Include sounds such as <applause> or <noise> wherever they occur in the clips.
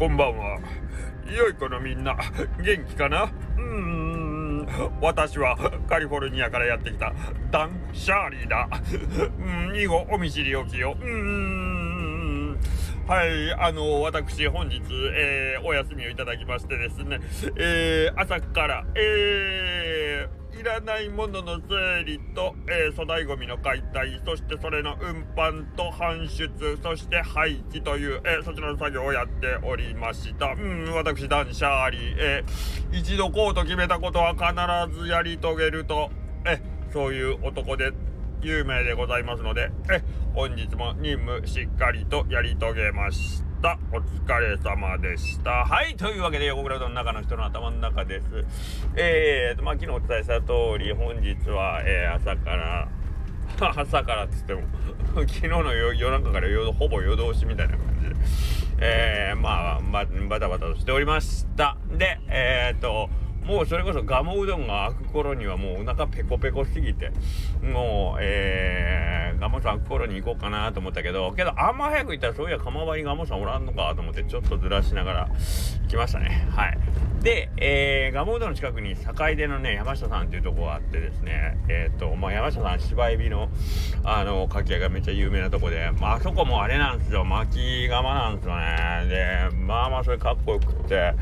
こんばんは。良い子のみんな、元気かな？うーん、私はカリフォルニアからやってきたダン・シャーリーだ。うん、以後お見知りおきよ。う。はい、あの、私、本日、えー、お休みをいただきましてですね、えー、朝から、えー、いらないものの整理と、えー、粗大ごみの解体、そしてそれの運搬と搬出、そして廃棄という、えー、そちらの作業をやっておりました。うん、私、ダン・シャーリー、えー、一度こうと決めたことは必ずやり遂げると、えそういう男で有名でございますので、え、本日も任務しっかりとやり遂げました。たお疲れ様でした。はい、というわけで、横クラウドの中の人の頭の中です。えーと、まあ、昨日お伝えした通り、本日は、えー朝から、<laughs> 朝からっつっても、<laughs> 昨日の夜夜中から夜ほぼ夜通しみたいな感じで、えー、まあ、ま、バタバタとしておりました。で、えーと、もうそれこそガモうどんが開く頃にはもうお腹ペコペコすぎて、もう、えー、ガモさん開く頃に行こうかなと思ったけど、けどあんま早く行ったらそういや釜場にガモさんおらんのかと思ってちょっとずらしながら来ましたね。はい。で、えー、ガモうどんの近くに坂出のね、山下さんっていうとこがあってですね、えっ、と、まあ、山下さん芝エビの、あの、かき揚げがめっちゃ有名なとこで、まあ、あそこもあれなんですよ、巻き釜なんですよね。で、まあまあそれかっこよくって、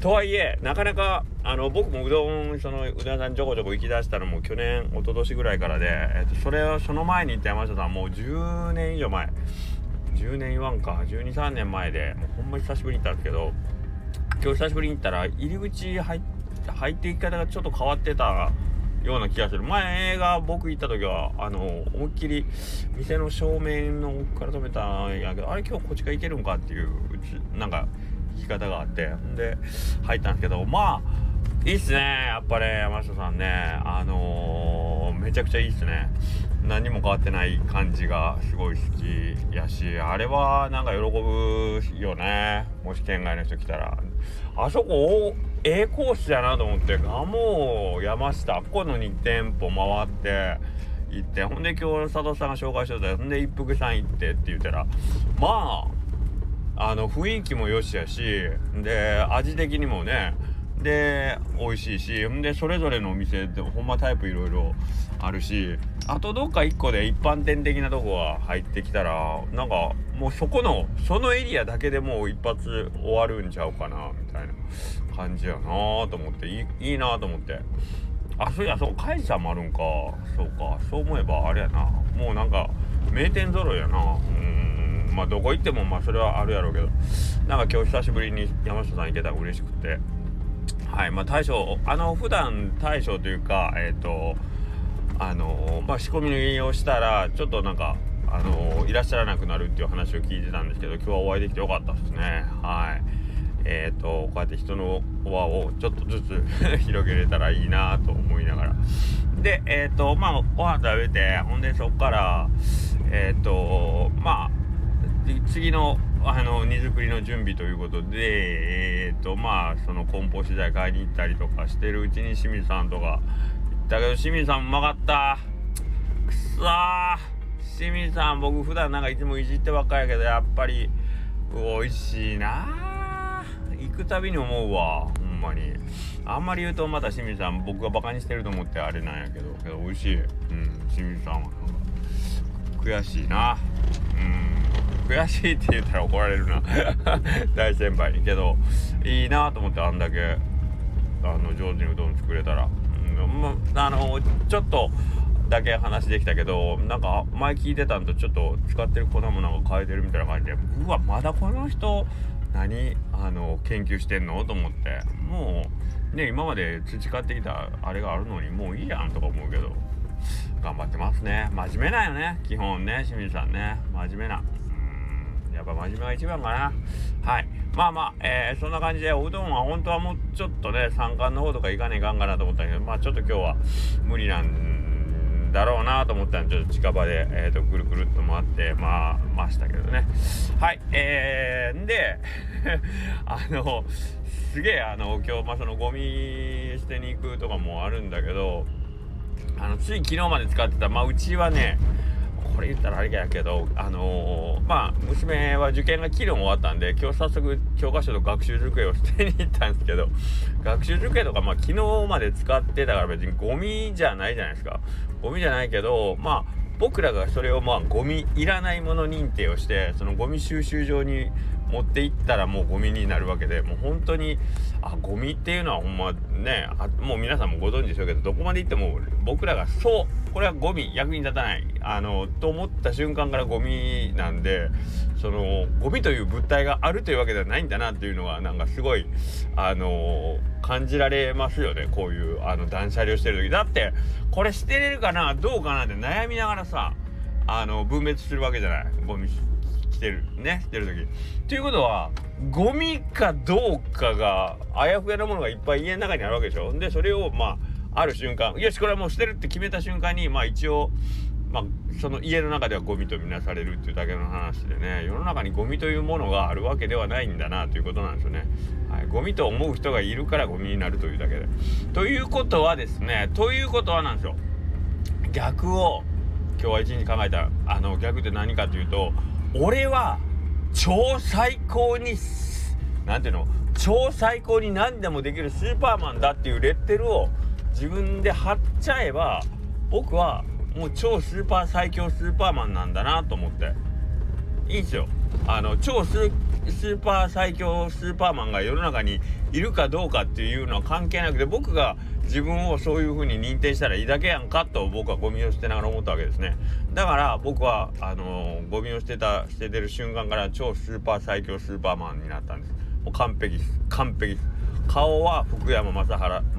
とはいえなかなかあの僕もうどんそのうどん屋さんちょこちょこ行きだしたのも去年一昨年ぐらいからで、えっと、それをその前に行った山下さんもう10年以上前。10年言わんか。123年前でもうほんま久しぶりに行ったんですけど今日久しぶりに行ったら入り口入入っていき方がちょっと変わってたような気がする。前が僕行った時はあの思いっきり店の正面の奥から止めたんやけどあれ今日こっちから行けるんかっていううちなんかき方があって。んで入ったんですけどまあいいっすね。やっぱね山下さんね。あのーめちゃくちゃいいっすね。何も変わってない感じがすごい好きやしあれはなんか喜ぶよね。もし県外の人来たら。あそこええコースやなと思ってガモ山下ここの2店舗回って行ってほんで今日佐藤さんが紹介してたほんで一服さん行ってって言ったらまああの雰囲気もよしやしで味的にもねで美味しいしんでそれぞれのお店でほんまタイプいろいろあるしあとどっか1個で一般店的なとこが入ってきたらなんかもうそこのそのエリアだけでもう一発終わるんちゃうかなみたいな感じやなと思っていいいいなと思って。あそういやそうカイさんもあるんか。そうか。そう思えばあれやな。もうなんか名店揃いやな。うん。まあどこ行ってもまあそれはあるやろうけど。なんか今日久しぶりに山下さん行けたら嬉しくて。はいまあ大将あの普段大将というかえっ、とあのまあ仕込みをしたらちょっとなんかあのいらっしゃらなくなるっていう話を聞いてたんですけど今日はお会いできてよかったですね。はい。えっ、とこうやって人の輪をちょっとずつ <laughs> 広げれたらいいなと思いながら。でえっ、とまあご飯食べてほんでそっからえっ、とまあ次のあの荷造りの準備ということでえっ、とまあその梱包資材買いに行ったりとかしてるうちに清水さんとか行ったけど清水さんうまかった。くそ清水さん僕普段なんかいつもいじってばっかりやけどやっぱり美味しいな行くたびに思うわ。ほんまに。あんまり言うとまた清水さん僕がバカにしてると思ってあれなんやけど。けど美味しい。うん清水さんはなんか悔しいな。うん。悔しいって言ったら怒られるな。<laughs> 大先輩に。けどいいなと思ってあんだけあの上手にうどん作れたら、うんあのちょっとだけ話できたけどなんか前聞いてたんとちょっと使ってる粉もなんか変えてるみたいな感じでうわまだこの人何あの研究してんのと思って。もうね今まで培ってきたあれがあるのにもういいやんとか思うけど。頑張ってますね。真面目なよね。基本ね清水さんね。真面目な。ぱ真面目が一番かな。はい。まあまあ、えーそんな感じでおうどんは本当はもうちょっとね三冠の方とか行かねえかんかなと思ったけどまあちょっと今日は無理なんだろうなと思ったんでちょっと近場で、えー、とぐるぐるっと回ってまあましたけどね。はい。えー、んで <laughs> あのすげえあの今日まあそのゴミ捨てに行くとかもあるんだけどあのつい昨日まで使ってたまあうちはねこれ言ったらあれやけどあのー、まあ娘は受験が昨日終わったんで今日早速教科書と学習机を捨てに行ったんですけど <laughs> 学習机とかまあ昨日まで使ってたから別にゴミじゃないじゃないですか。ゴミじゃないけどまあ僕らがそれをまあゴミいらないもの認定をしてそのゴミ収集場に持っていったらもうゴミになるわけでもう本当にあゴミっていうのはほんまねあもう皆さんもご存知でしょうけどどこまで行っても僕らがそうこれはゴミ役に立たないあのと思った瞬間からゴミなんでそのゴミという物体があるというわけではないんだなっていうのはなんかすごいあの感じられますよねこういうあの断捨離をしてる時。だってこれ捨てれるかなどうかなって悩みながらさあの分別するわけじゃないゴミ。来てるね来てる時。ということはゴミかどうかがあやふやなものがいっぱい家の中にあるわけでしょ。でそれをまあある瞬間よしこれはもう捨てるって決めた瞬間にまあ一応まあ、その家の中ではゴミとみなされるっていうだけの話でね。世の中にゴミというものがあるわけではないんだなということなんですよね。はい、ゴミと思う人がいるからゴミになるというだけで。ということはですねということはなんですよ。逆を今日は一日考えたあの逆って何かというと俺は超最高に何ていうの？超最高に何でもできるスーパーマンだっていうレッテルを自分で貼っちゃえば僕はもう超スーパー最強スーパーマンなんだなと思って。いいんすよ。あの超スーパー最強スーパーマンが世の中にいるかどうかっていうのは関係なくて僕が自分をそういう風に認定したらいいだけやんかと僕はゴミを捨てながら思ったわけですね。だから僕はあのー、ゴミを捨てた捨ててる瞬間から超スーパー最強スーパーマンになったんです。もう完璧です。完璧です。顔は福山雅治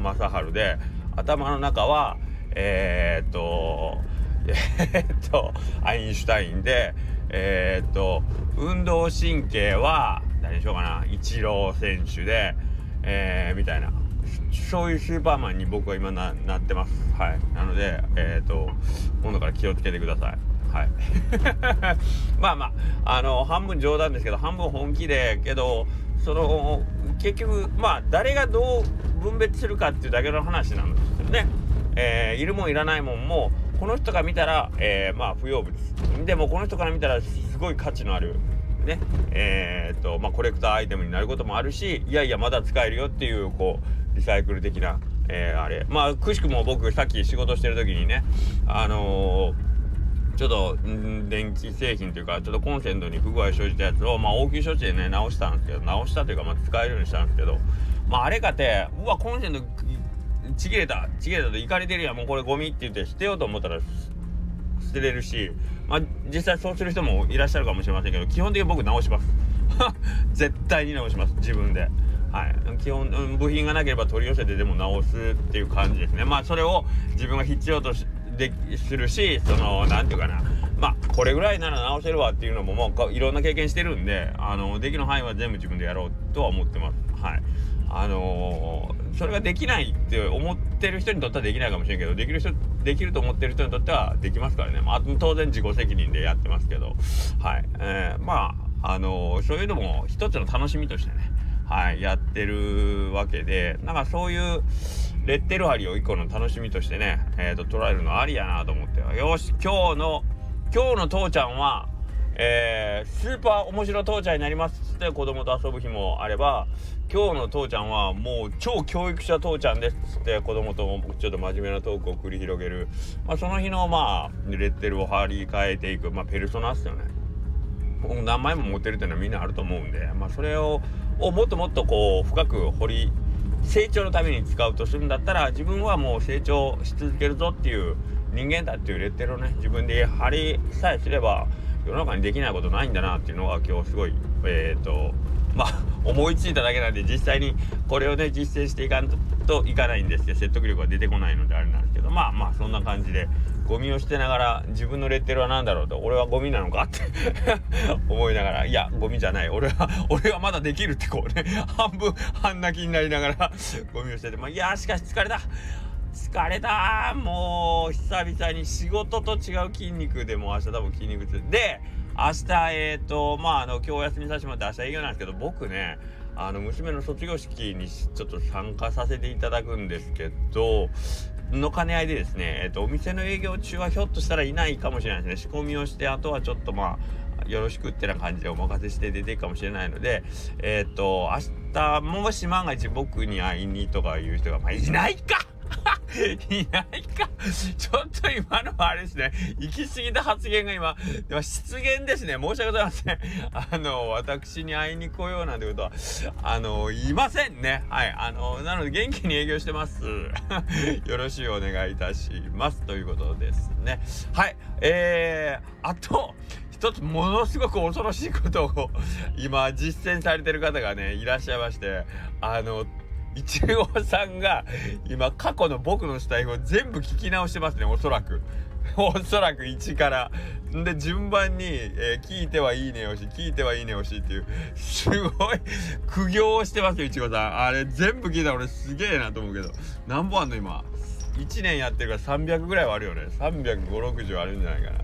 雅治で頭の中はえー、っと <laughs> えー、っとアインシュタインでえー、っと運動神経は何でしょうかなイチロー選手でえー、みたいな。そういうスーパーマンに僕は今なってます。はい。なのでえっ、ー、と今度から気をつけてください。はい。<laughs> まあまああの半分冗談ですけど半分本気でけどその結局まあ誰がどう分別するかっていうだけの話なんですよね。えー、いるもんいらないもんもこの人が見たら、えー、まあ不要物。でもこの人から見たらすごい価値のあるね。えー、っとまあコレクターアイテムになることもあるしいやいやまだ使えるよっていうこうリサイクル的な、えー、あれ。まあくしくも僕さっき仕事してる時にねあのー、ちょっと、電気製品というかちょっとコンセントに不具合生じたやつをまあ応急処置でね直したんですけど直したというかまあ使えるようにしたんですけどまああれかてうわコンセントちぎれたちぎれたといかれてるやん。もうこれゴミって言って捨てようと思ったら捨てれるしまあ実際そうする人もいらっしゃるかもしれませんけど基本的に僕直します。<laughs> 絶対に直します。自分で。はい。基本部品がなければ取り寄せてでも直すっていう感じですね。まあそれを自分が必要としでするしその何て言うかな。まあこれぐらいなら直せるわっていうのももういろんな経験してるんであのできる範囲は全部自分でやろうとは思ってます。はい。あのー、それができないって思ってる人にとってはできないかもしれんけどできる人できると思ってる人にとってはできますからね、まあ、当然自己責任でやってますけど。はい、えー、まああのー、そういうのも一つの楽しみとしてね。はいやってるわけでなんかそういうレッテル貼りを一個の楽しみとしてね、えーと、捉えるのありやなと思ってよし今日の今日の父ちゃんはえー、スーパー面白父ちゃんになりますって子供と遊ぶ日もあれば今日の父ちゃんはもう超教育者父ちゃんですって子供とちょっと真面目なトークを繰り広げる、まあ、その日のまあレッテルを貼り替えていく、まあ、ペルソナっすよね。何枚も持ってるっていうのはみんなあると思うんで、まあ、それををもっともっとこう深く掘り成長のために使うとするんだったら自分はもう成長し続けるぞっていう人間だっていうレッテルをね自分で貼りさえすれば世の中にできないことないんだなっていうのが今日すごいえっ、ー、とまあ <laughs> 思いついただけなんで実際にこれをね実践していかんといかないんですけど説得力が出てこないのであれなんですけどまあまあそんな感じでゴミを捨てながら自分のレッテルは何だろうと俺はゴミなのかって <laughs> 思いながらいやゴミじゃない。俺は <laughs> 俺はまだできるってこうね。<laughs> 半分半泣きになりながらゴミを捨ててまあいやしかし疲れた。疲れた。もう久々に仕事と違う筋肉でも明日多分筋肉痛。で明日えっ、ー、とまああの今日お休みさせてもらって明日営業なんですけど僕ねあの娘の卒業式にちょっと参加させていただくんですけどの兼ね合いでですね、えっと、お店の営業中はひょっとしたらいないかもしれないですね。仕込みをしてあとはちょっとまあよろしくってな感じでお任せして出ていくかもしれないのでえっと明日もし万が一僕に会いにとかいう人が、まあ、いないか <laughs> いないか。ちょっと今のはあれですね。行き過ぎた発言が今、では失言ですね。申し訳ございません。あの、私に会いに来ようなんてことは、あの、いませんね。はい。あの、なので元気に営業してます。<laughs> よろしくお願いいたします。ということですね。はい。えー、あと、一つものすごく恐ろしいことを今実践されてる方がねいらっしゃいましてあのいちごさんが今過去の僕のスタイルを全部聞き直してますねおそらく。<laughs> おそらく1から。で順番に、えー、聞いてはいいねよし聞いてはいいねよしっていう。すごい苦行をしてますよいちごさん。あれ全部聞いたら俺すげえなと思うけど。何本あんの今。1年やってるから300ぐらいはあるよね。35060あるんじゃないかな。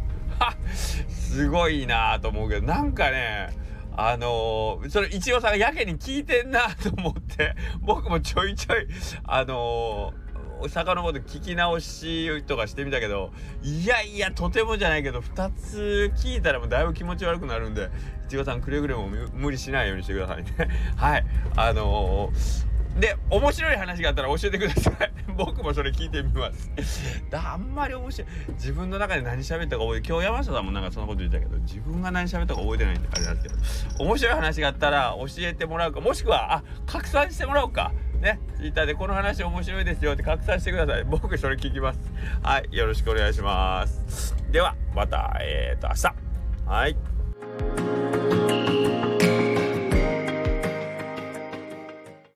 すごいなと思うけど。なんかねあのー、それ一応さんがやけに聞いてんなと思って <laughs> 僕もちょいちょいあのー、遡って聞き直しとかしてみたけどいやいやとてもじゃないけど2つ聞いたらもうだいぶ気持ち悪くなるんでいちごさんくれぐれも無理しないようにしてくださいね。<laughs> はい。あのーで面白い話があったら教えてください。<laughs> 僕もそれ聞いてみます。<laughs> あんまり面白い。自分の中で何喋ったか覚えて今日山下さんもなんかそんなこと言ったけど自分が何喋ったか覚えてないんであれなんですけど面白い話があったら教えてもらうかもしくはあ拡散してもらおうか。ね。ツイッターでこの話面白いですよって拡散してください。僕それ聞きます。はい。よろしくお願いします。ではまたえー、と明日。はい。